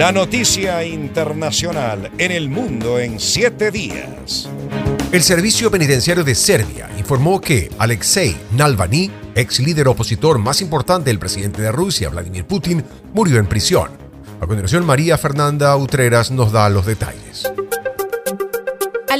La noticia internacional en el mundo en siete días. El Servicio Penitenciario de Serbia informó que Alexei Navalny, ex líder opositor más importante del presidente de Rusia, Vladimir Putin, murió en prisión. A continuación, María Fernanda Utreras nos da los detalles.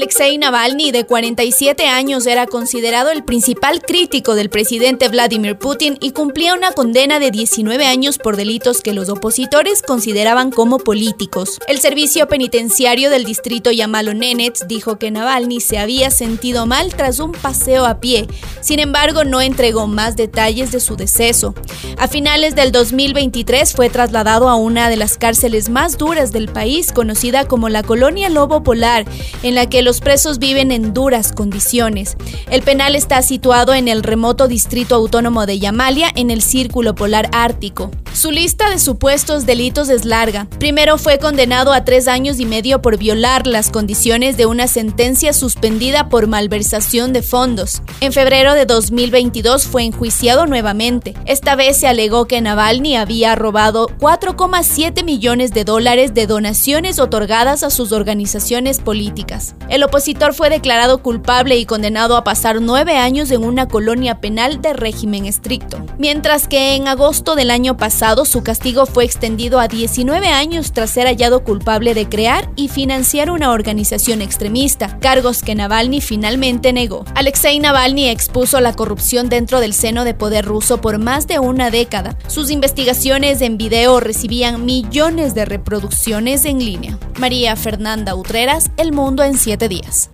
Alexei Navalny, de 47 años, era considerado el principal crítico del presidente Vladimir Putin y cumplía una condena de 19 años por delitos que los opositores consideraban como políticos. El servicio penitenciario del distrito Yamalo-Nenets dijo que Navalny se había sentido mal tras un paseo a pie. Sin embargo, no entregó más detalles de su deceso. A finales del 2023 fue trasladado a una de las cárceles más duras del país, conocida como la Colonia Lobo Polar, en la que los presos viven en duras condiciones. El penal está situado en el remoto distrito autónomo de Yamalia, en el Círculo Polar Ártico. Su lista de supuestos delitos es larga. Primero fue condenado a tres años y medio por violar las condiciones de una sentencia suspendida por malversación de fondos. En febrero de 2022 fue enjuiciado nuevamente. Esta vez se alegó que Navalny había robado 4,7 millones de dólares de donaciones otorgadas a sus organizaciones políticas. El opositor fue declarado culpable y condenado a pasar nueve años en una colonia penal de régimen estricto, mientras que en agosto del año su castigo fue extendido a 19 años tras ser hallado culpable de crear y financiar una organización extremista, cargos que Navalny finalmente negó. Alexei Navalny expuso la corrupción dentro del seno de poder ruso por más de una década. Sus investigaciones en video recibían millones de reproducciones en línea. María Fernanda Utreras, El Mundo en 7 días.